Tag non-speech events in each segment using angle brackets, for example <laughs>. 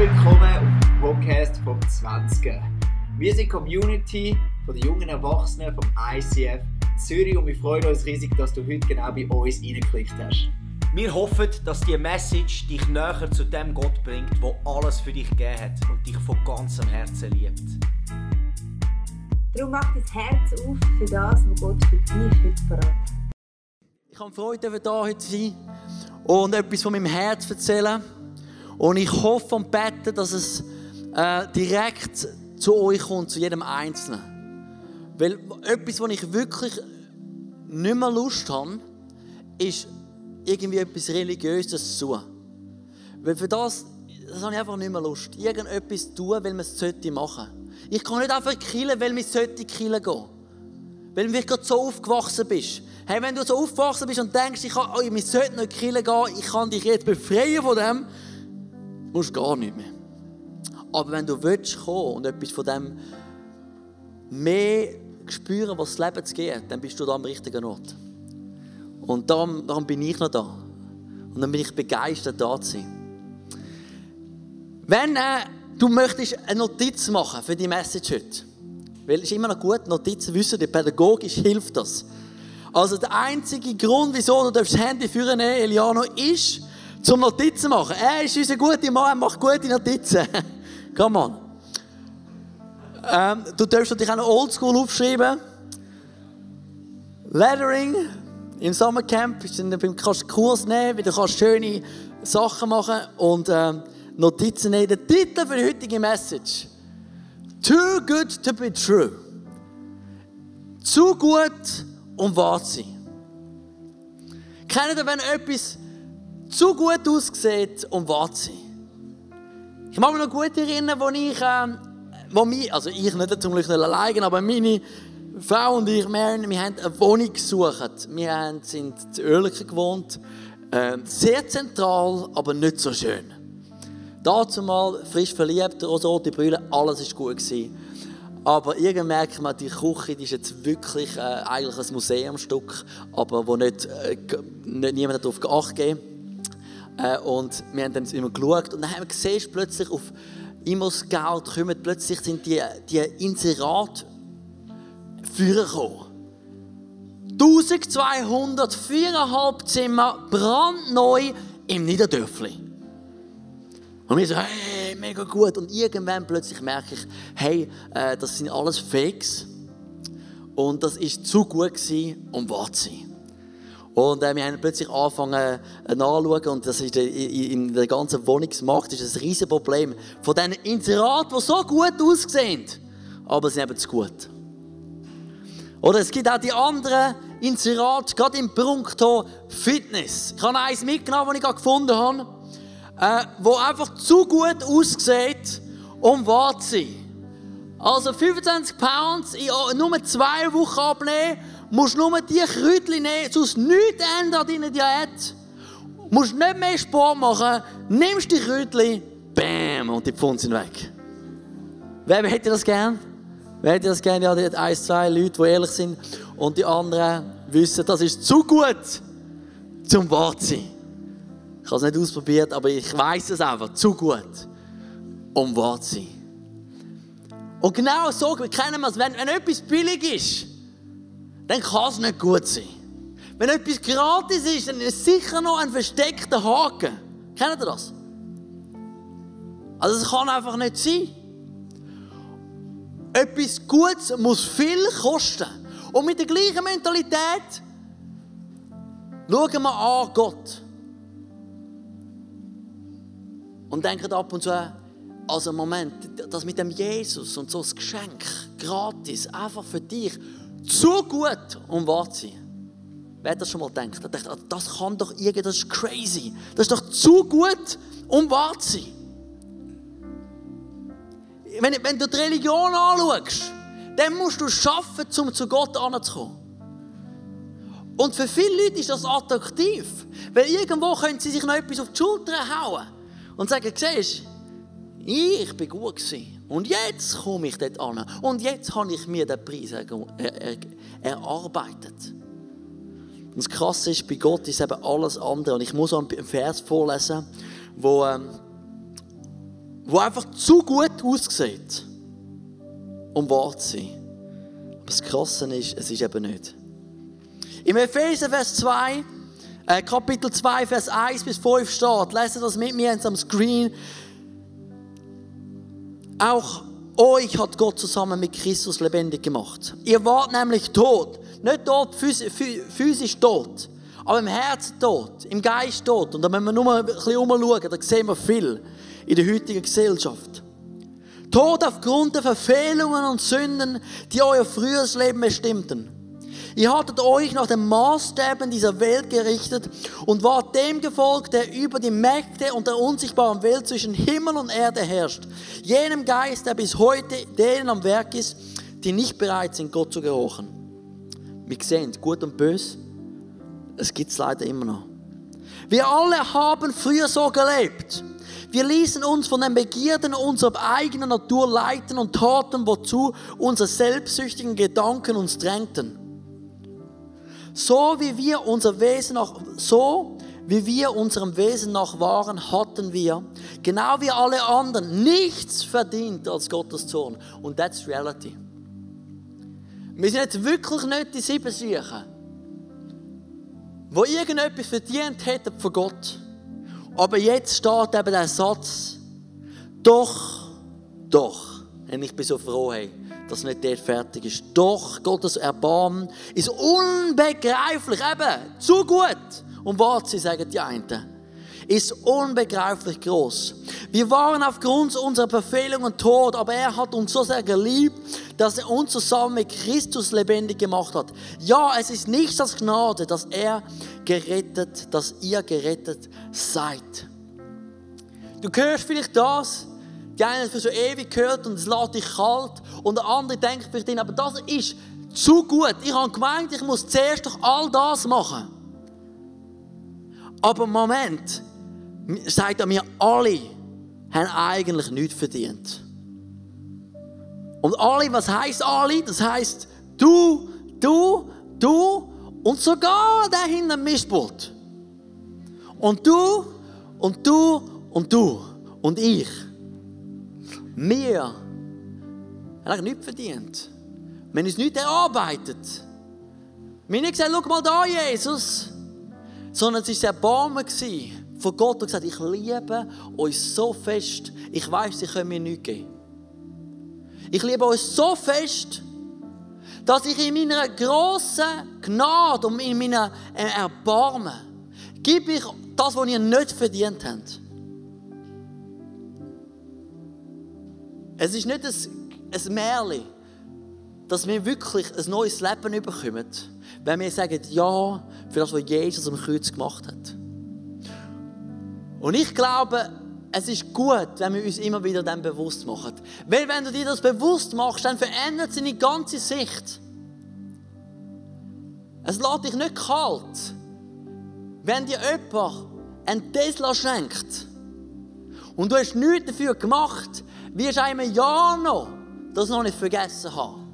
willkommen auf dem Podcast vom 20. Wir sind die Community von den jungen Erwachsenen vom ICF Zürich und wir freuen uns riesig, dass du heute genau bei uns reingeklickt hast. Wir hoffen, dass die Message dich näher zu dem Gott bringt, der alles für dich gegeben hat und dich von ganzem Herzen liebt. Darum mach dein Herz auf für das, was Gott für dich heute parat Ich habe Freude, hier heute sein und etwas von meinem Herz erzählen. Und ich hoffe und bete, dass es äh, direkt zu euch kommt, zu jedem Einzelnen. Weil etwas, was ich wirklich nicht mehr Lust habe, ist irgendwie etwas Religiöses zu tun. Weil für das, das habe ich einfach nicht mehr Lust. Irgendetwas tun, weil man es sollte machen. Ich kann nicht einfach killen, weil man sollte killen gehen. Weil du gerade so aufgewachsen bist. Hey, wenn du so aufgewachsen bist und denkst, ich, kann, oh, wir sollten nicht killen gehen, ich kann dich jetzt befreien von dem, musst gar nicht mehr. Aber wenn du willst kommen und etwas von dem mehr spüren, was das Leben zu geben dann bist du da am richtigen Ort. Und darum, darum bin ich noch da. Und dann bin ich begeistert, da zu sein. Wenn äh, du möchtest eine Notiz machen für die Message heute, weil es ist immer noch gut, Notizen wissen, die pädagogisch hilft das. Also der einzige Grund, wieso du das Handy führen Eliano, ist, zum Notizen machen. Er ist unser guter Mann, er macht gute Notizen. <laughs> Come on. Ähm, du darfst natürlich auch noch Oldschool aufschreiben. Lettering im Sommercamp, du kannst Kurs nehmen, du kannst schöne Sachen machen und ähm, Notizen nehmen. Der Titel für die heutige Message. Too good to be true. Zu gut, um wahr zu sein. Kennt ihr, wenn etwas zu gut aussieht, um wahr zu sein? Ich mag mich noch gut erinnern, als ich, äh, wo mich, also ich nicht zum Glück nicht alleine, aber meine Frau und ich, wir, wir haben eine Wohnung gesucht. Wir haben, sind in Oerlikon gewohnt, äh, sehr zentral, aber nicht so schön. Dazu mal frisch verliebt, rote Brille, alles war gut. Gewesen. Aber irgendwann merkt man, die Küche die ist jetzt wirklich äh, eigentlich ein Museumstück, aber wo nicht, äh, nicht niemand darauf geachtet gegeben äh, Und wir haben dann immer geschaut und dann haben wir gesehen, plötzlich auf Immo-Scout kommen, plötzlich sind die, die Inserate vorgekommen. 1200, viereinhalb Zimmer, brandneu im Niederdörfli. Und wir so, hey, mega gut. Und irgendwann plötzlich merke ich, hey, äh, das sind alles Fakes. Und das ist zu gut gewesen, um wahr zu sein. Und äh, wir haben plötzlich angefangen äh, nachzuschauen und das ist in, in der ganzen Wohnungsmarkt ist ein riesiges Problem. Von diesen Inseraten, die so gut aussehen, aber sie sind eben zu gut. Oder es gibt auch die anderen Inserate, gerade im Punkto Fitness. Ich habe eins mitgenommen, das ich gerade gefunden habe äh, wo einfach zu gut aussieht, um wahr zu sein. Also 25 Pounds in nur zwei Wochen abnehmen, musst nur die Kräutchen nehmen, sonst nichts ändern an deiner Diät. Du musst nicht mehr Sport machen, nimmst die Kräutchen, bam, und die Pfunde sind weg. Wer hätte das gern? Wer hätte das gern? Ja, die ein, zwei Leute, die ehrlich sind und die anderen wissen, das ist zu gut, zum zu sein. Ich habe es nicht ausprobiert, aber ich weiß es einfach zu gut, um wahr zu sein. Und genau so kennen wir es. Wenn, wenn etwas billig ist, dann kann es nicht gut sein. Wenn etwas gratis ist, dann ist es sicher noch ein versteckter Haken. Kennt ihr das? Also es kann einfach nicht sein. Etwas Gutes muss viel kosten. Und mit der gleichen Mentalität schauen wir an Gott. Und denken ab und zu, also Moment, das mit dem Jesus und so das Geschenk, gratis, einfach für dich, zu gut, um wahr zu sein. Wer das schon mal denkt, denkt, ah, das kann doch irgendwie, das ist crazy. Das ist doch zu gut, um wahr zu sein. Wenn, wenn du die Religion anschaust, dann musst du schaffen, um zu Gott anzukommen. Und für viele Leute ist das attraktiv, weil irgendwo können sie sich noch etwas auf die Schulter hauen und sagen, siehst ich bin gut gewesen. Und jetzt komme ich dort an. Und jetzt habe ich mir den Preis erarbeitet. Und das Krasse ist, bei Gott ist eben alles andere. Und ich muss einen Vers vorlesen, wo, ähm, wo einfach zu gut aussieht, um wahr zu sein. Aber das Krasse ist, es ist eben nicht. Im Epheser Vers 2, äh, Kapitel 2, Vers 1 bis 5 steht, lesen das mit mir am Screen. Auch euch hat Gott zusammen mit Christus lebendig gemacht. Ihr wart nämlich tot. Nicht tot, physisch tot, aber im Herzen tot, im Geist tot. Und da müssen wir nur ein bisschen umschauen, da sehen wir viel in der heutigen Gesellschaft. Tod aufgrund der Verfehlungen und Sünden, die euer früheres Leben bestimmten. Ihr hattet euch nach den Maßstäben dieser Welt gerichtet und wart dem gefolgt, der über die Mächte und der unsichtbaren Welt zwischen Himmel und Erde herrscht. Jenem Geist, der bis heute denen am Werk ist, die nicht bereit sind, Gott zu gehorchen. Wir sehen, gut und böse, es gibt es leider immer noch. Wir alle haben früher so gelebt. Wir ließen uns von den Begierden unserer eigenen Natur leiten und taten, wozu unsere selbstsüchtigen Gedanken uns drängten. So wie wir unser Wesen nach, so wie wir unserem Wesen nach waren, hatten wir, genau wie alle anderen, nichts verdient als Gottes Zorn. Und that's reality. Wir sind jetzt wirklich nicht die sieben Siechen, wo irgendetwas verdient hätten von Gott. Aber jetzt steht eben der Satz, doch, doch. Und ich bin so froh, hey, dass nicht der fertig ist. Doch, Gottes Erbarmen ist unbegreiflich, eben, zu gut. Und was sie sagen die einen ist unbegreiflich groß. Wir waren aufgrund unserer Verfehlungen tot, aber er hat uns so sehr geliebt, dass er uns zusammen mit Christus lebendig gemacht hat. Ja, es ist nicht das Gnade, dass er gerettet, dass ihr gerettet seid. Du hörst vielleicht das, die einen für so ewig gehört und es lässt dich kalt und der andere denkt vielleicht, aber das ist zu gut. Ich habe gemeint, ich muss zuerst doch all das machen. Aber Moment, sagt er mir, alle haben eigentlich nichts verdient. Und alle, was heißt alle? Das heißt du, du, du und sogar der hinter dem Mistboot. Und du und du und du und ich. Wir haben eigentlich nichts verdient. Wir haben uns nichts erarbeitet. Wir haben nicht gesagt, schau mal da, Jesus. Sondern es war Erbarmen von Gott und gesagt, ich liebe euch so fest, ich weiß, sie können mir nichts geben. Ich liebe euch so fest, dass ich in meiner grossen Gnade und in meiner Erbarmen gebe ich das, was ihr nicht verdient habt. Es ist nicht ein, ein Märchen, dass wir wirklich ein neues Leben bekommen, wenn wir sagen, ja, für das, was Jesus am Kreuz gemacht hat. Und ich glaube, es ist gut, wenn wir uns immer wieder dem bewusst machen. Weil wenn du dir das bewusst machst, dann verändert sich die ganze Sicht. Es lässt dich nicht kalt, wenn dir jemand ein Tesla schenkt und du hast nichts dafür gemacht, wirst du einem Jahr noch das noch nicht vergessen haben.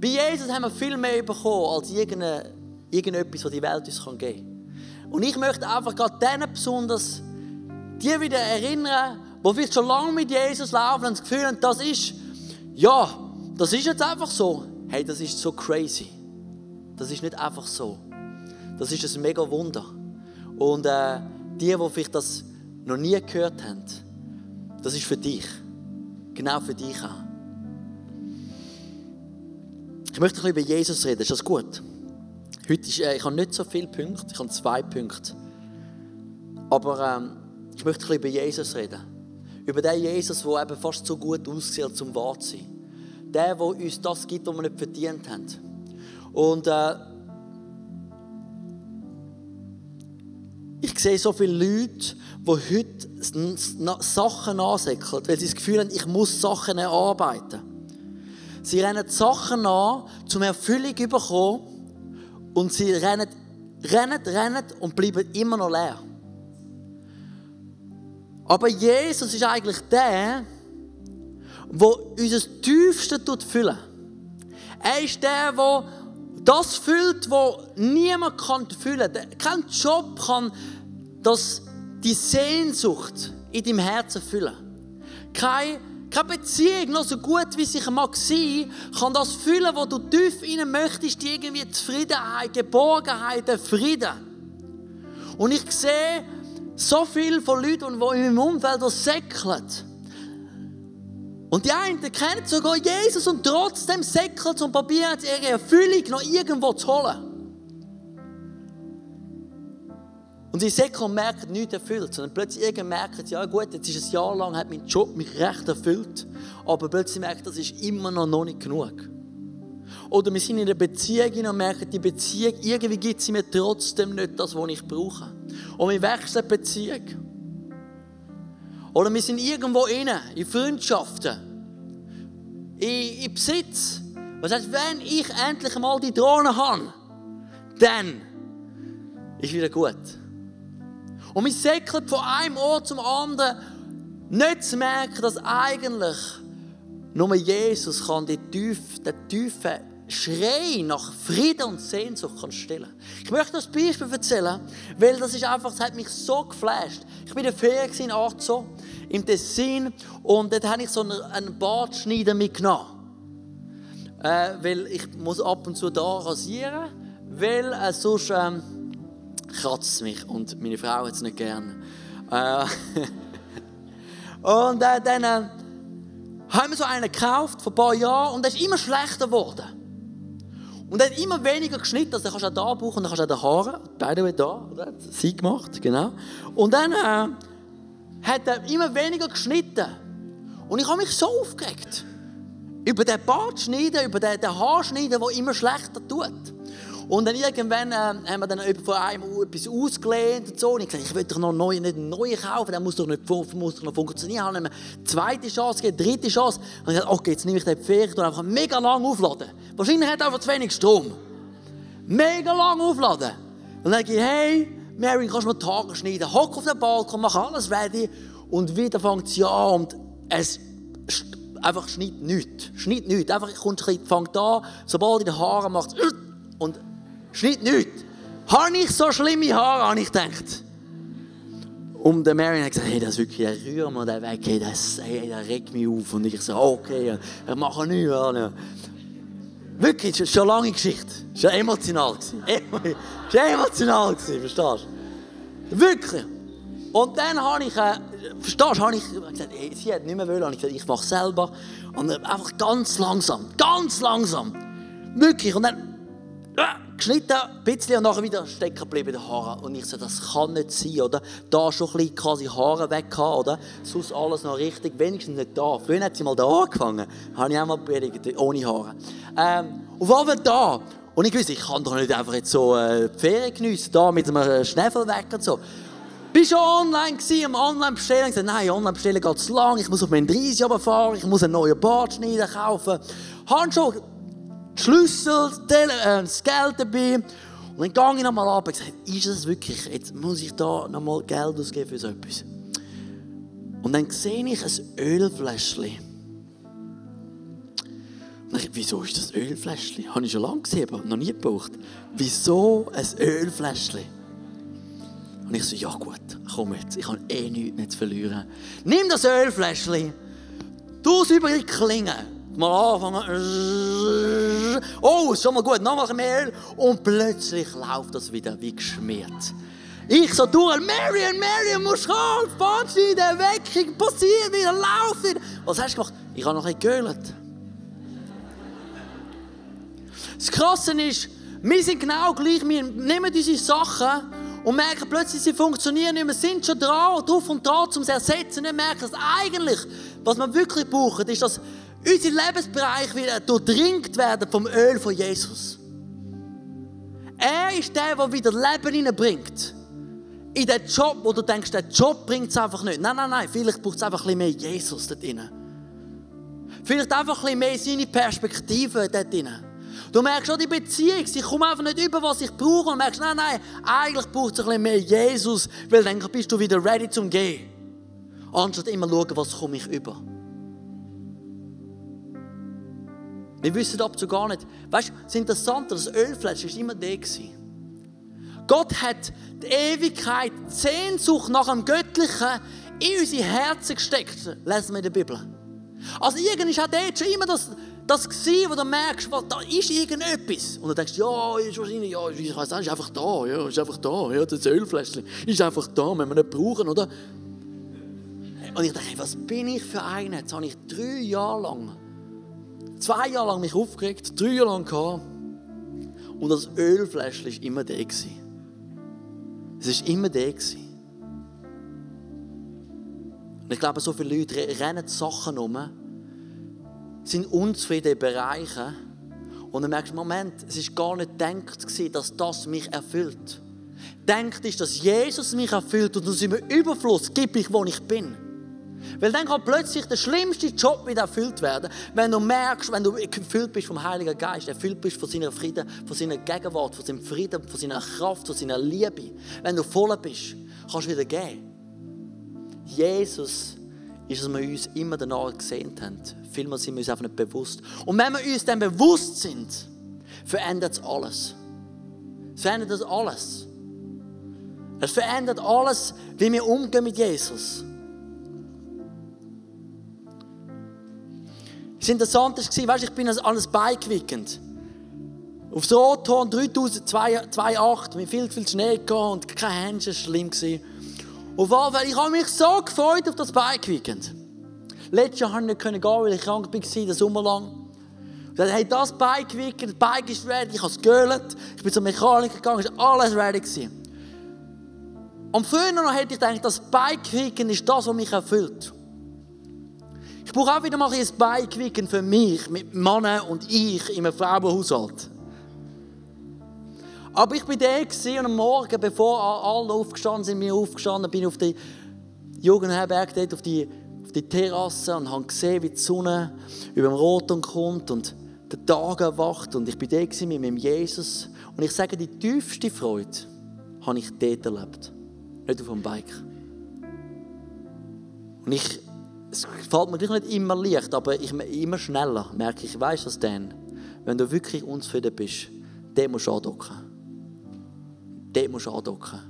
Bei Jesus haben wir viel mehr bekommen als irgendetwas, was die Welt uns geben kann. Und ich möchte einfach gerade denen besonders die wieder erinnern, die vielleicht schon lange mit Jesus laufen und das Gefühl haben, das ist, ja, das ist jetzt einfach so. Hey, das ist so crazy. Das ist nicht einfach so. Das ist ein mega Wunder. Und äh, die, die vielleicht das noch nie gehört haben, das ist für dich. Genau für dich auch. Ich möchte ein bisschen über Jesus reden. Ist das gut? Heute ist, äh, ich habe nicht so viele Punkte, ich habe zwei Punkte. Aber ähm, ich möchte ein bisschen über Jesus reden. Über den Jesus, der eben fast so gut aussieht, zum wahr zu sein. Der, der uns das gibt, was wir nicht verdient haben. Und äh, ich sehe so viele Leute, die heute Sachen nachsäckeln, weil sie das Gefühl haben, ich muss Sachen erarbeiten. Sie rennen Sachen an, zum Erfüllung zu bekommen, und sie rennen, rennen, rennen und bleiben immer noch leer. Aber Jesus ist eigentlich der, der unser Tiefste füllen Er ist der, der das füllt, was niemand füllen kann. Kein Job kann das die Sehnsucht in deinem Herzen füllen. Keine, keine Beziehung, noch so gut wie sie mag sein, kann das füllen, was du tief innen möchtest, die irgendwie Zufriedenheit, Geborgenheit, Frieden. Und ich sehe so viele von Leuten, die in meinem Umfeld das säckeln. Und die einen kennen sogar Jesus und trotzdem säckeln und probieren ihre Erfüllung noch irgendwo zu holen. Und sie säckeln und merken nichts erfüllt, sondern plötzlich irgendwann merken sie, ja gut, jetzt ist ein Jahr lang, hat mein Job mich recht erfüllt, aber plötzlich merken das ist immer noch, noch nicht genug. Oder wir sind in einer Beziehung und merken, die Beziehung, irgendwie gibt sie mir trotzdem nicht das, was ich brauche. Und wir wechseln die Beziehung. Oder wir sind irgendwo inne, in Freundschaften, in, in Besitz. Was heißt, wenn ich endlich mal die Drohne habe, dann ist wieder gut. Und wir säckeln von einem Ort zum anderen, nicht zu merken, dass eigentlich nur Jesus kann den tiefen Schrei nach Frieden und Sehnsucht kann stillen. Ich möchte das Beispiel erzählen, weil das ist einfach, das hat mich so geflasht. Ich bin in der Ferien in Arzo, im Tessin, und dort habe ich so einen, einen Bartschneider mitgenommen. Äh, weil ich muss ab und zu da rasieren, weil äh, sonst ähm, kratzt mich und meine Frau hat es nicht gern. Äh, <laughs> und äh, dann äh, haben wir so einen gekauft vor ein paar Jahren und der ist immer schlechter geworden. Und er hat immer weniger geschnitten, also kannst du auch da brauchen, dann kannst du auch die Haare, beide da, oder? Sie gemacht, genau. Und dann äh, hat er immer weniger geschnitten. Und ich habe mich so aufgeregt. Über den Bart schneiden, über den, den Haarschneiden, der immer schlechter tut. Und dann irgendwann äh, haben wir dann von einem etwas ausgelehnt und so. Und ich gesagt, ich will doch noch neue, nicht neuen kaufen, der muss doch, nicht, muss doch noch funktionieren. Haben eine zweite Chance gegeben, dritte Chance. Und ich gesagt, okay, jetzt nehme ich den Pferd und einfach mega lang aufladen. Wahrscheinlich hat er einfach zu wenig Strom. Mega lang aufladen. Und dann sage ich, hey, Mary, kannst du mir die Haare schneiden? Hock auf den Balkon, mach alles ready. Und wieder fängt es an und es einfach schneidet nichts. Schneidet nichts. Einfach kommt, fängt an, sobald in den Haaren macht und Schnitt nichts. Habe ich so schlimme Haare, habe ich gedacht. Und der Marion hat gesagt, hey, das ist wirklich, ein rühr mal den weg, hey, das, hey, das regt mich auf. Und ich so, okay, ich mache nichts. Wirklich, schon eine lange Geschichte. Das war emotional. Das <laughs> war emotional, verstehst du? Wirklich. Und dann habe ich, äh, verstehst du, habe ich gesagt, hey, sie hat nicht mehr wollen. Ich gesagt, ich mache es selber. Und einfach ganz langsam, ganz langsam. Wirklich. Und dann geschnitten, ein bisschen und nachher wieder stecken geblieben, die Haare. Und ich so, das kann nicht sein, oder? Da schon ein bisschen quasi Haare weg haben, oder? Sonst alles noch richtig, wenigstens nicht da. Früher hat sie mal da angefangen, habe ich auch mal predigt, ohne Haare. Ähm, und war da. Und ich wusste, ich kann doch nicht einfach jetzt so äh, die Ferien geniessen, da mit einem Schneefel weg und so. Ich war schon online, gewesen, am Online-Bestellen. Ich gesagt, nein, Online-Bestellen geht zu lang. Ich muss auf meinen 30 fahren, ich muss einen neuen Bart schneiden, kaufen. Habe Schlüssel, das Geld dabei. Und dann gehe ich nochmal ab und sage, ist das wirklich, jetzt muss ich da nochmal Geld ausgeben für so etwas. Und dann sehe ich ein Ölfläschchen. Und ich, wieso ist das Ölfläschchen? Habe ich schon lange gesehen, aber noch nie gebraucht. Wieso ein Ölfläschchen? Und ich so, ja gut, komm jetzt, ich habe eh nichts mehr zu verlieren. Nimm das Ölfläschchen, tu es über die Klinge mal anfangen. Oh, ist schon mal gut, noch mehr Öl. Und plötzlich läuft das wieder wie geschmiert. Ich so durch, Marion, Marion, musst kommen, Bahnschneiden, Weckung, passiert wieder, lauf wieder. Was hast du gemacht? Ich habe noch ein geölt. Das Krasse ist, wir sind genau gleich, wir nehmen diese Sachen und merken plötzlich, sie funktionieren nicht mehr, sind schon dran, drauf und dran, um sie zu ersetzen. Und merken, dass eigentlich, was wir wirklich brauchen, ist, dass unser Lebensbereich wieder durchdringt werden vom Öl von Jesus. Er ist der, der wieder Leben hineinbringt. In den Job, wo du denkst, der Job bringt es einfach nicht. Nein, nein, nein, vielleicht braucht es einfach ein bisschen mehr Jesus dort drin. Vielleicht einfach ein bisschen mehr seine Perspektive dort drin. Du merkst schon die Beziehung, sie kommt einfach nicht über, was ich brauche. Und merkst, nein, nein, eigentlich braucht es ein bisschen mehr Jesus, weil dann bist du wieder ready zum Gehen. Anstatt immer schauen, was komme ich über. Wir wissen ab so gar nicht. Weißt du, das Interessante, das Ölfleisch war immer der. Gott hat die Ewigkeit, die Sehnsucht nach dem Göttlichen in unsere Herzen gesteckt, lesen wir in der Bibel. Also irgendwie ist auch dort schon immer das, das gewesen, wo du merkst, was, da ist irgendetwas. Und dann denkst du, ja, ist wahrscheinlich, ja, ich weiß nicht, ist einfach da, ja, ist einfach da, ja, das Ölfläschchen ist einfach da, wenn wir nicht brauchen, oder? Und ich dachte, was bin ich für einer? Jetzt habe ich drei Jahre lang, zwei Jahre lang mich aufgeregt, drei Jahre lang gehabt. Und das Ölfläschchen war immer. Gewesen. Es war immer. Gewesen. Und ich glaube, so viele Leute rennen Sachen um, sind unzufrieden in Bereichen und dann merkst du, Moment, es war gar nicht gedacht, dass das mich erfüllt. Denkt ist, dass Jesus mich erfüllt und aus seinem Überfluss gebe ich, wo ich bin. Weil dann kann plötzlich der schlimmste Job wieder erfüllt werden, wenn du merkst, wenn du erfüllt bist vom Heiligen Geist, erfüllt bist von seiner Frieden, von seiner Gegenwart, von seinem Frieden, von seiner Kraft, von seiner Liebe. Wenn du voll bist, kannst du wieder gehen. Jesus ist, dass wir uns immer danach gesehen haben. Vielmehr sind wir uns einfach nicht bewusst. Und wenn wir uns dann bewusst sind, verändert es alles. Es verändert alles. Es verändert alles, wie wir umgehen mit Jesus. Das Interessante war, weißt, ich bin an ein Bike weekend. Aufs Rothorn 3028 mit viel, viel Schnee gehabt und kein Händchen, das schlimm. Auf jeden Fall, ich habe mich so gefreut auf das Bike-Weekend. Letztes Jahr konnte ich nicht gehen, weil ich krank war, den Sommer lang. Ich dachte, hey, das Bike-Weekend, das Bike ist ready, ich habe es geölt. Ich bin zum Mechaniker gegangen, es war alles ready. Gewesen. Und früher noch hätte ich gedacht, das Bike-Weekend ist das, was mich erfüllt. Ich brauche auch wieder mal ein Bike-Weekend für mich, mit Männern und ich in einem Frauenhaushalt. Aber ich war da und am Morgen, bevor alle aufgestanden sind, mir aufgestanden, bin ich auf die Jugendherberg dort, auf die, auf die Terrasse und habe gesehen, wie die Sonne über dem Roten kommt und der Tag erwacht. Und ich war da mit meinem Jesus. Und ich sage, die tiefste Freude habe ich dort erlebt. Nicht auf dem Bike. Und ich, es fällt mir nicht immer leicht, aber ich, immer schneller merke ich, weißt du denn? Wenn du wirklich unzufrieden bist, den musst du andocken dort musst du andocken.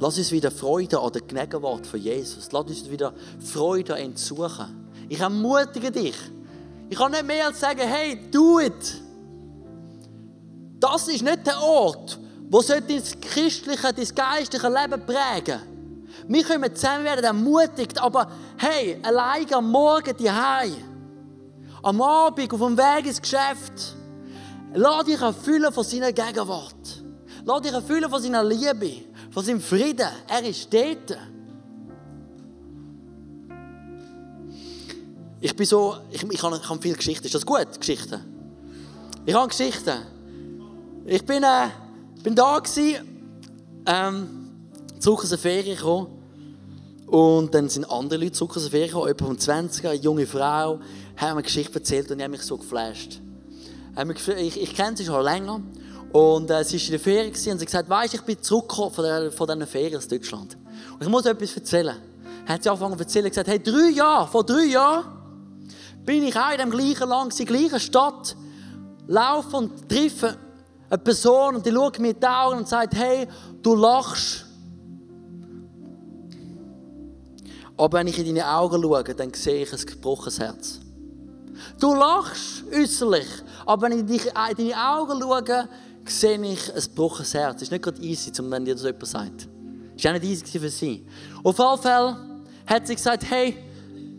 Lass uns wieder Freude an der Gegenwart von Jesus. Lass uns wieder Freude an ihn suchen. Ich ermutige dich. Ich kann nicht mehr als sagen, hey, do it. Das ist nicht der Ort, wo dein christliche, dein geistliche Leben prägen Wir können zusammen werden ermutigt, aber hey, allein am Morgen die am Abend auf dem Weg ins Geschäft, Lass dich erfüllen von seiner Gegenwart. Lass dich erfüllen von seiner Liebe, von seinem Frieden. Er ist dort. Ich bin so, ich, ich, habe, ich habe viele Geschichten. Ist das gut, Geschichten? Ich habe Geschichten. Ich bin, äh, bin da gewesen, ähm, zurück aus der Ferien gekommen. Und dann sind andere Leute zurück aus der Ferien gekommen, jemand von 20, eine junge Frau, haben mir eine Geschichte erzählt und die haben mich so geflasht ich, ich kenne sie schon länger. Und äh, sie war in der Ferien und sie hat gesagt, weißt, ich bin zurückgekommen von, der, von diesen Ferien aus Deutschland. Und ich muss etwas erzählen. Dann hat sie angefangen zu erzählen und gesagt, hey, drei Jahre, vor drei Jahren bin ich auch in dem gleichen Land, in der gleichen Stadt, laufe und treffe eine Person und die schaut mir in die Augen und sagt, hey, du lachst. Aber wenn ich in deine Augen schaue, dann sehe ich ein gebrochenes Herz. Du lachst äußerlich, aber wenn ich in deine Augen schaue, sehe ich ein gebrochenes Herz. Es ist nicht gerade easy, wenn dir das jemand sagt. Es war auch nicht easy für sie. Auf jeden Fall hat sie gesagt, hey,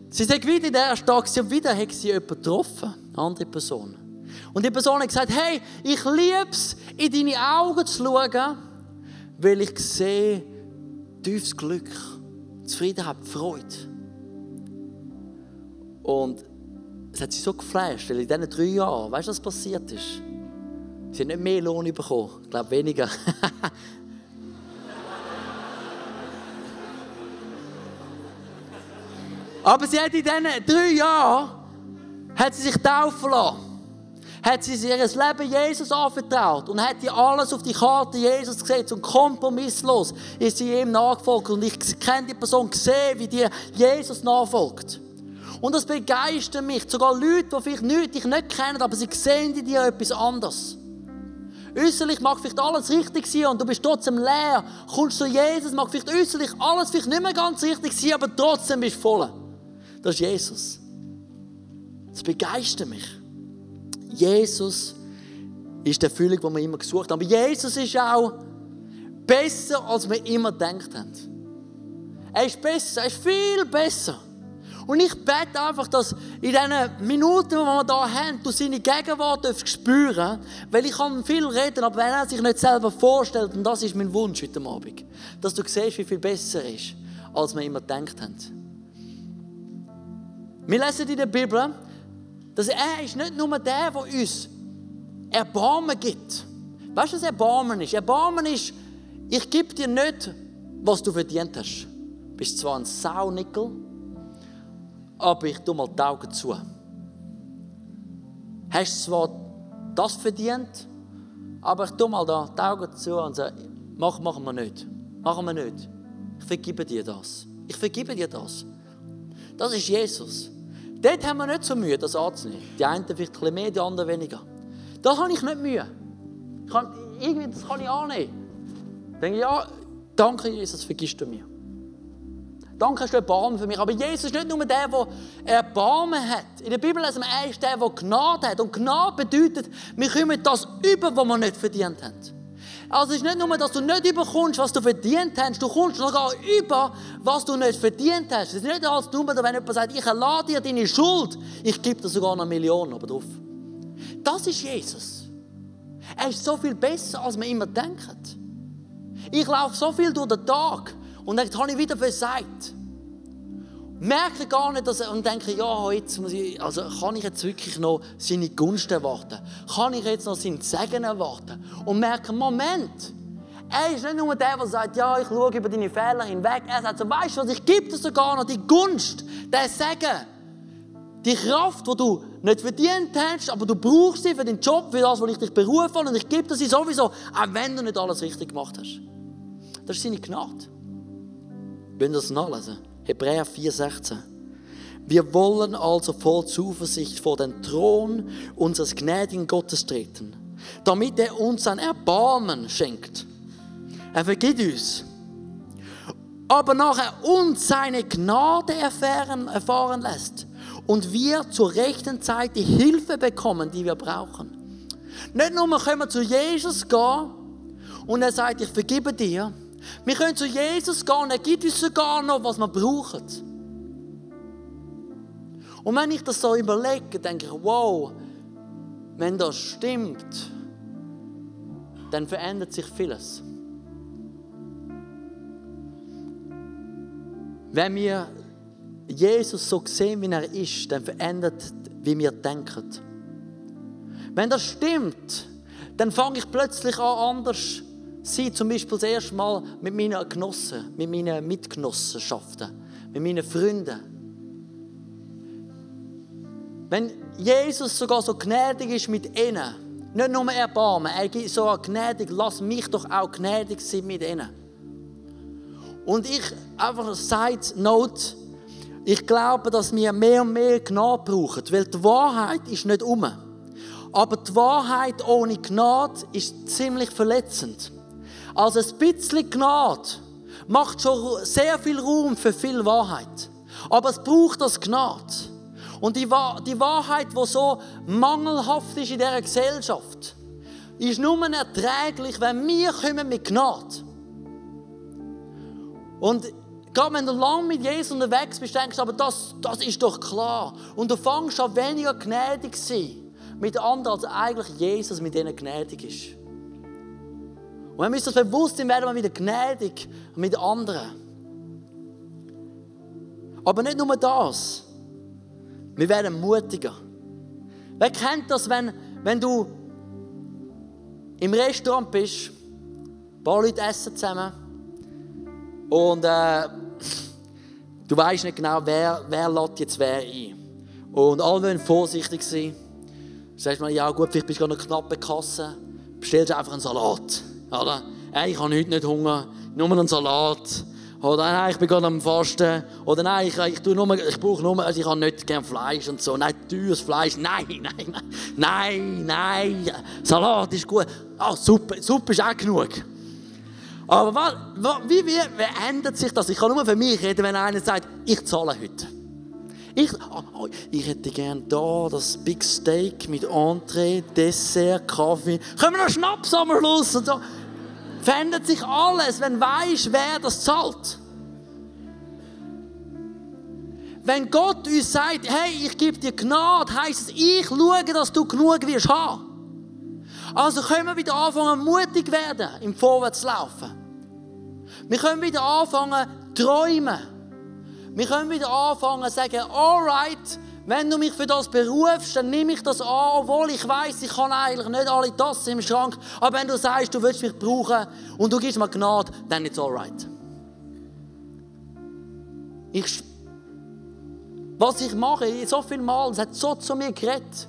sie sagt wieder in der Stadt und wieder hat sie jemanden getroffen, eine andere Person. Und die Person hat gesagt, hey, ich liebe es, in deine Augen zu schauen, weil ich sehe tiefes Glück, Zufriedenheit, Freude. Und es hat sie so geflasht, weil in diesen drei Jahren, weißt du, was passiert ist? Sie hat nicht mehr Lohn bekommen, ich glaube weniger. <laughs> Aber sie hat in diesen drei Jahren hat sie sich taufen lassen. Hat sie ihr Leben Jesus anvertraut und hat ihr alles auf die Karte Jesus gesetzt und kompromisslos ist sie ihm nachgefolgt. Und ich kenne die Person gesehen, wie die Jesus nachfolgt. Und das begeistert mich. Sogar Leute, die vielleicht nicht, nicht kennen, aber sie sehen in dir etwas anderes. Äußerlich mag vielleicht alles richtig sein und du bist trotzdem leer. Kommst zu Jesus, mag vielleicht äußerlich alles vielleicht nicht mehr ganz richtig sein, aber trotzdem bist du voll. Das ist Jesus. Das begeistert mich. Jesus ist die Erfüllung, die wir immer gesucht haben. Aber Jesus ist auch besser, als wir immer gedacht haben. Er ist besser, er ist viel besser. Und ich bete einfach, dass in diesen Minuten, die wir hier haben, du seine Gegenwart spüren Weil ich kann viel reden, aber wenn er sich nicht selber vorstellt, und das ist mein Wunsch heute Abend, dass du siehst, wie viel besser er ist, als wir immer gedacht haben. Wir lesen in der Bibel, dass er ist nicht nur der, der uns Erbarmen gibt. Weißt du, was Erbarmen ist? Erbarmen ist, ich gebe dir nicht, was du verdient hast. Du bist zwar ein Saunickel, aber ich tue mal die Augen zu. Hast zwar das verdient, aber ich tue mal da die Augen zu und sage, mach, machen wir nicht. Machen wir nicht. Ich vergebe dir das. Ich vergebe dir das. Das ist Jesus. Dort haben wir nicht so Mühe, das anzunehmen. Die einen vielleicht ein bisschen mehr, die anderen weniger. Da habe ich nicht Mühe. Ich kann, irgendwie, das kann ich annehmen. Ich denke, ja, danke Jesus, vergisst du mir. Danke hast du Erbarmen für mich. Aber Jesus ist nicht nur der, der Erbarmen hat. In der Bibel lesen wir, er ist der, der Gnade hat. Und Gnade bedeutet, wir kommen das über, was wir nicht verdient haben. Also es ist nicht nur, dass du nicht überkommst, was du verdient hast, du kommst sogar über, was du nicht verdient hast. Es ist nicht als nur, wenn jemand sagt, ich erlade dir deine Schuld, ich gebe dir sogar eine Million oben drauf. Das ist Jesus. Er ist so viel besser, als man immer denkt. Ich laufe so viel durch den Tag und dann habe ich wieder versagt. Merke gar nicht, dass und denke, ja, jetzt muss ich, also kann ich jetzt wirklich noch seine Gunst erwarten? Kann ich jetzt noch sein Segen erwarten? Und merke, Moment, er ist nicht nur der, der sagt, ja, ich schaue über deine Fehler hinweg. Er sagt so, weißt du was, ich gebe dir sogar noch die Gunst, den Segen, die Kraft, die du nicht verdient hast, aber du brauchst sie für den Job, für das, was ich dich berufe und ich gebe dir sie sowieso, auch wenn du nicht alles richtig gemacht hast. Das ist seine Gnade. Wenn das nachlesen? Hebräer 4,16. Wir wollen also voll Zuversicht vor den Thron unseres gnädigen Gottes treten, damit er uns sein Erbarmen schenkt. Er vergibt uns. Aber nachher uns seine Gnade erfahren, erfahren lässt und wir zur rechten Zeit die Hilfe bekommen, die wir brauchen. Nicht nur können wir zu Jesus gehen und er sagt, ich vergebe dir, wir können zu Jesus gehen er gibt uns sogar noch, was wir brauchen. Und wenn ich das so überlege, denke ich, wow, wenn das stimmt, dann verändert sich vieles. Wenn wir Jesus so sehen, wie er ist, dann verändert, wie wir denken. Wenn das stimmt, dann fange ich plötzlich an, anders Sie zum Beispiel das erste Mal mit meinen Genossen, mit meinen Mitgenossenschaften, mit meinen Freunden. Wenn Jesus sogar so gnädig ist mit ihnen, nicht nur Erbarmen, er ist so gnädig, lass mich doch auch gnädig sein mit ihnen. Und ich, einfach Side Note, ich glaube, dass wir mehr und mehr Gnade brauchen, weil die Wahrheit ist nicht um. Aber die Wahrheit ohne Gnade ist ziemlich verletzend. Also ein bisschen Gnade macht schon sehr viel Raum für viel Wahrheit. Aber es braucht das Gnade. Und die, die Wahrheit, die so mangelhaft ist in dieser Gesellschaft, ist nur erträglich, wenn wir kommen mit Gnade. Und gerade wenn du lange mit Jesus unterwegs bist, denkst du, aber das, das ist doch klar. Und du fängst an weniger gnädig zu sein mit anderen, als eigentlich Jesus mit denen gnädig ist. Und wir uns das bewusst werden wir wieder gnädig mit anderen. Aber nicht nur das. Wir werden mutiger. Wer kennt das, wenn, wenn du im Restaurant bist, ein paar Leute essen zusammen und äh, du weißt nicht genau, wer, wer lädt jetzt wer ein. Und alle wollen vorsichtig sein. Du sagst mal, ja gut, vielleicht bist du gerade noch knapp bei Kasse, bestellst einfach einen Salat. Oder? Ich habe heute nicht Hunger, nur einen Salat. Oder nein, ich bin gerade am Fasten. Oder nein, ich, ich, tue nur, ich brauche nur, also ich habe nicht gern Fleisch und so. Nein, teures Fleisch. Nein, <laughs> nein, nein, nein, nein. Salat ist gut. Ah, Suppe, Suppe ist auch genug. Aber was, wie, wie, wie ändert sich das? Ich kann nur für mich reden, wenn einer sagt, ich zahle heute. Ich, oh, oh, ich hätte gerne da das Big Steak mit Entree, Dessert, Kaffee. Können wir noch Schnaps am Schluss und so? Verändert sich alles, wenn weißt, wer das zahlt. Wenn Gott uns sagt, hey, ich gebe dir Gnade, heisst es, ich schaue, dass du genug wirst haben. Also können wir wieder anfangen, mutig werden, im Vorwärts zu laufen. Wir können wieder anfangen, träumen. Wir können wieder anfangen, sagen, alright, wenn du mich für das berufst, dann nehme ich das an, obwohl ich weiß, ich kann eigentlich nicht alle Tassen im Schrank. Aber wenn du sagst, du willst mich brauchen und du gibst mir Gnade, dann ist es alright. Ich, was ich mache, so viel Mal, es hat so zu mir geredet.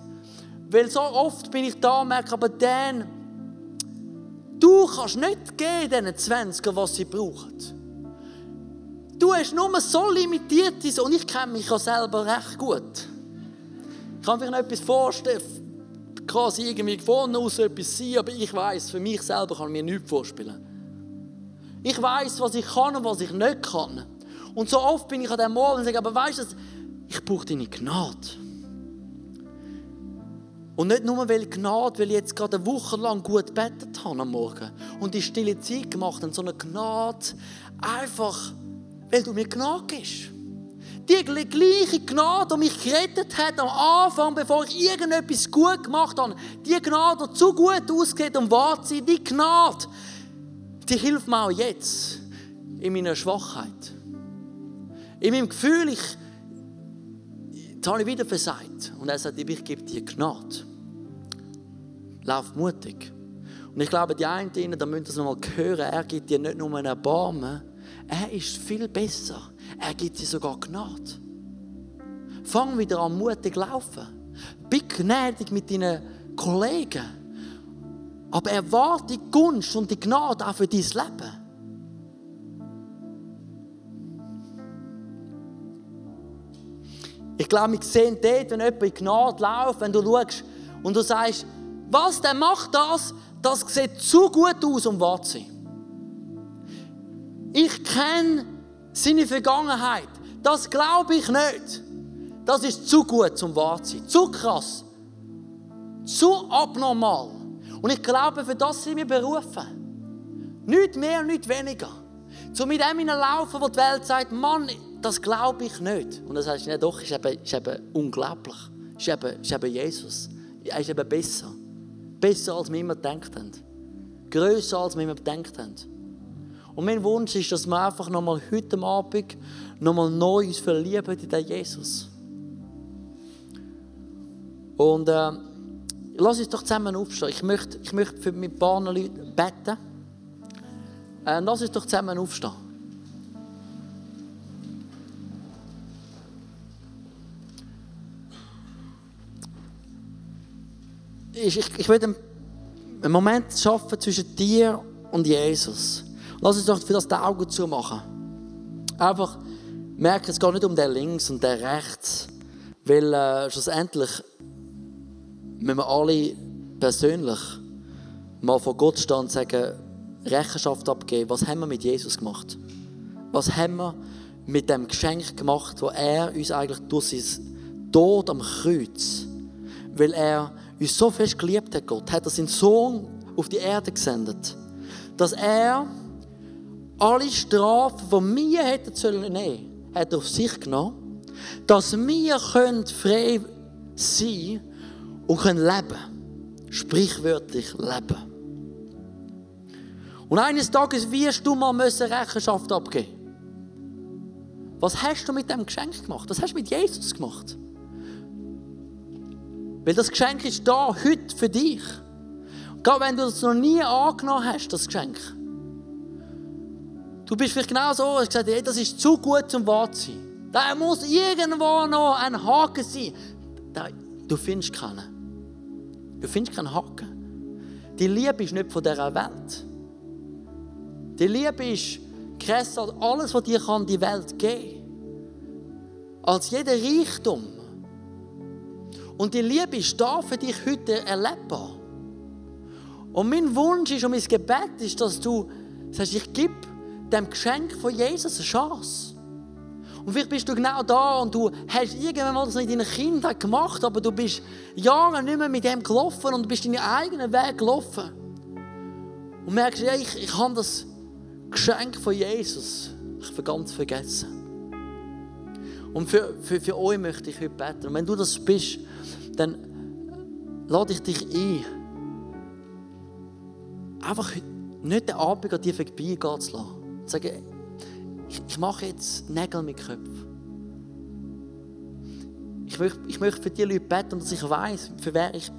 Weil so oft bin ich da und merke, aber dann, du kannst nicht geben, diesen 20 was sie brauchen. Du hast nur so limitiertes und ich kenne mich ja selber recht gut. Ich kann mir etwas vorstellen, quasi irgendwie von aus etwas sein, aber ich weiß, für mich selber kann ich mir nichts vorstellen. Ich weiß, was ich kann und was ich nicht kann. Und so oft bin ich an dem Morgen und sage, aber weißt du, ich brauche deine Gnade. Und nicht nur, weil Gnade, weil ich jetzt gerade eine Woche lang gut gebetet habe am Morgen und die stille Zeit gemacht habe, sondern Gnade einfach weil du mir Gnade gibst. Die gleiche Gnade, die mich gerettet hat am Anfang, bevor ich irgendetwas gut gemacht habe, die Gnade, die zu gut ausgeht, um wahr zu sein, die Gnade, die hilft mir auch jetzt in meiner Schwachheit. In meinem Gefühl, ich, jetzt habe ich wieder versagt. Und er sagt, ich gebe dir Gnade. Lauf mutig. Und ich glaube, die einen, da müssen das nochmal hören, er gibt dir nicht nur einen Erbarmen, er ist viel besser. Er gibt dir sogar Gnade. Fang wieder an, mutig laufen. Bin gnädig mit deinen Kollegen. Aber erwarte die Gunst und die Gnade auch für dein Leben. Ich glaube, wir sehen dort, wenn jemand in Gnade läuft, wenn du schaust und du sagst, was, der macht das, das sieht zu gut aus, um wahr zu sein. Ich kenne seine Vergangenheit. Das glaube ich nicht. Das ist zu gut zum wahr zu. Zu krass. Zu abnormal. Und ich glaube, für das sind wir berufen. Nicht mehr, nicht weniger. So mit dem laufen, wo die Welt sagt, Mann, das glaube ich nicht. Und sagst du, ja doch, ist eben, ist eben unglaublich. Ist eben, ist eben Jesus. Er ist eben besser. Besser, als wir immer gedacht haben. Grösser, als wir immer gedacht haben. Und mein Wunsch ist, dass wir einfach nochmal heute Abend nochmal neu uns verlieben in den Jesus. Und äh, lass uns doch zusammen aufstehen. Ich möchte, ich möchte für mit ein paar Leuten beten. Äh, lass uns doch zusammen aufstehen. Ich, ich, ich will einen Moment schaffen zwischen dir und Jesus. Lass uns doch für das die Augen zumachen. Einfach merken, es geht nicht um den links und den rechts, weil äh, schlussendlich müssen wir alle persönlich mal vor Gott stehen und sagen, Rechenschaft abgeben, was haben wir mit Jesus gemacht? Was haben wir mit dem Geschenk gemacht, wo er uns eigentlich durch sein Tod am Kreuz, weil er uns so fest geliebt hat, Gott, hat er seinen Sohn auf die Erde gesendet, dass er alle Strafen, die wir hätten sollen nehmen, hat er auf sich genommen, dass wir frei sein und können leben. Sprichwörtlich leben. Und eines Tages wirst du mal Rechenschaft abgeben. Was hast du mit dem Geschenk gemacht? Was hast du mit Jesus gemacht? Weil das Geschenk ist da, heute für dich. Gerade wenn du es noch nie angenommen hast, das Geschenk. Du bist vielleicht genau so, hast gesagt, hey, das ist zu gut zum wahr zu sein. Da muss irgendwo noch ein Haken sein. Du findest keinen. Du findest keinen Haken. Die Liebe ist nicht von dieser Welt. Die Liebe ist krasser als alles, was dir kann die Welt geben kann. Als jeder Reichtum. Und die Liebe ist da für dich heute erlebbar. Und mein Wunsch ist und mein Gebet ist, dass du sagst, ich gebe dem Geschenk von Jesus eine Chance. Und vielleicht bist du genau da und du hast irgendwann mal das in deiner Kindheit gemacht, aber du bist Jahre nicht mehr mit dem gelaufen und du bist deinen eigenen Weg gelaufen. Und merkst, ja, ich, ich habe das Geschenk von Jesus ich ganz vergessen. Und für, für, für euch möchte ich heute beten. Und wenn du das bist, dann lade ich dich ein, einfach nicht den Abend an dir vorbeigehen zu lassen. Sagen, ich, ich mache jetzt Nägel mit Köpfen. Ich möchte, ich möchte für die Leute beten, dass ich weiß, für wer ich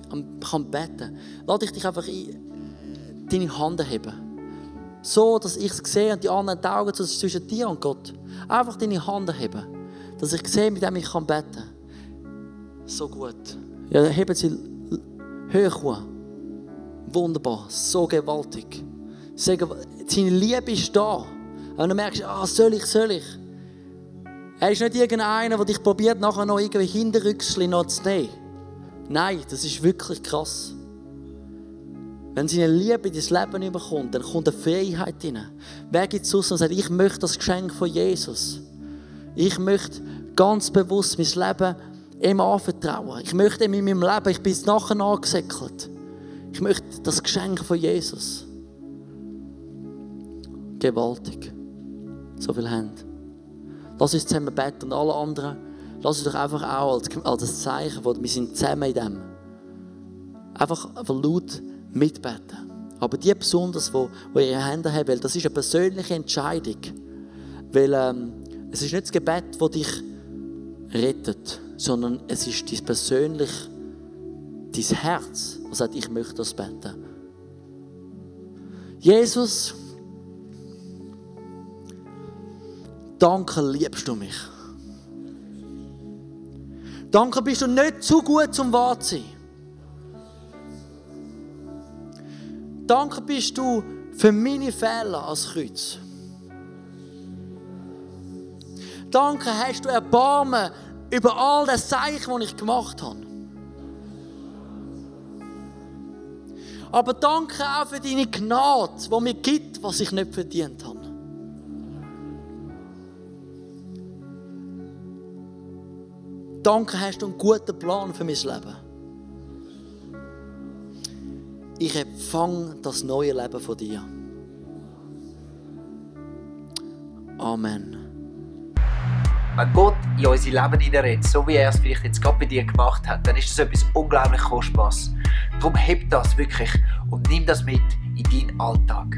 kann beten. Lade ich dich einfach ein, deine Hand heben. So, dass ich es sehe und die anderen die Augen zwischen dir und Gott. Einfach deine Hand heben. Dass ich sehe, mit dem ich kann beten kann. So gut. Ja, heben sie hoch. Wunderbar. So gewaltig. Seine Liebe ist da. Und dann merkst du, ah, soll ich, soll ich. Er ist nicht irgendeiner, der dich probiert, nachher noch irgendwie Hinterrückschen noch zu nehmen. Nein, das ist wirklich krass. Wenn seine Liebe in dein Leben überkommt, dann kommt eine Freiheit rein. Wer gibt es und sagt, ich möchte das Geschenk von Jesus. Ich möchte ganz bewusst mein Leben ihm anvertrauen. Ich möchte ihm in meinem Leben, ich bin nachher angesäckelt. Ich möchte das Geschenk von Jesus. Gewaltig. So viel haben. Lass uns zusammen beten und alle anderen, lass uns doch einfach auch als, als ein Zeichen, wir sind zusammen in dem. Einfach, einfach laut mitbeten. Aber die besonders, die, ihre Hände haben, weil das ist eine persönliche Entscheidung. Weil ähm, es ist nicht das Gebet, das dich rettet, sondern es ist dein persönlich, dein Herz, das sagt, ich möchte das beten. Jesus, danke, liebst du mich. Danke, bist du nicht zu gut zum wahr zu sein. Danke bist du für meine Fehler als Kreuz. Danke hast du Erbarmen über all das Zeichen, die ich gemacht habe. Aber danke auch für deine Gnade, die mir gibt, was ich nicht verdient habe. Danke hast du einen guten Plan für mein Leben. Ich empfange das neue Leben von dir. Amen. Wenn Gott in unser Leben hineinredet, so wie er es vielleicht jetzt gerade bei dir gemacht hat, dann ist das etwas unglaublich Kostbares. Darum heb das wirklich und nimm das mit in deinen Alltag.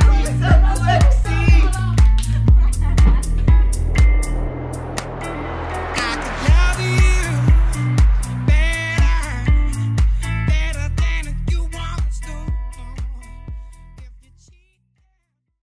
Reset, reset.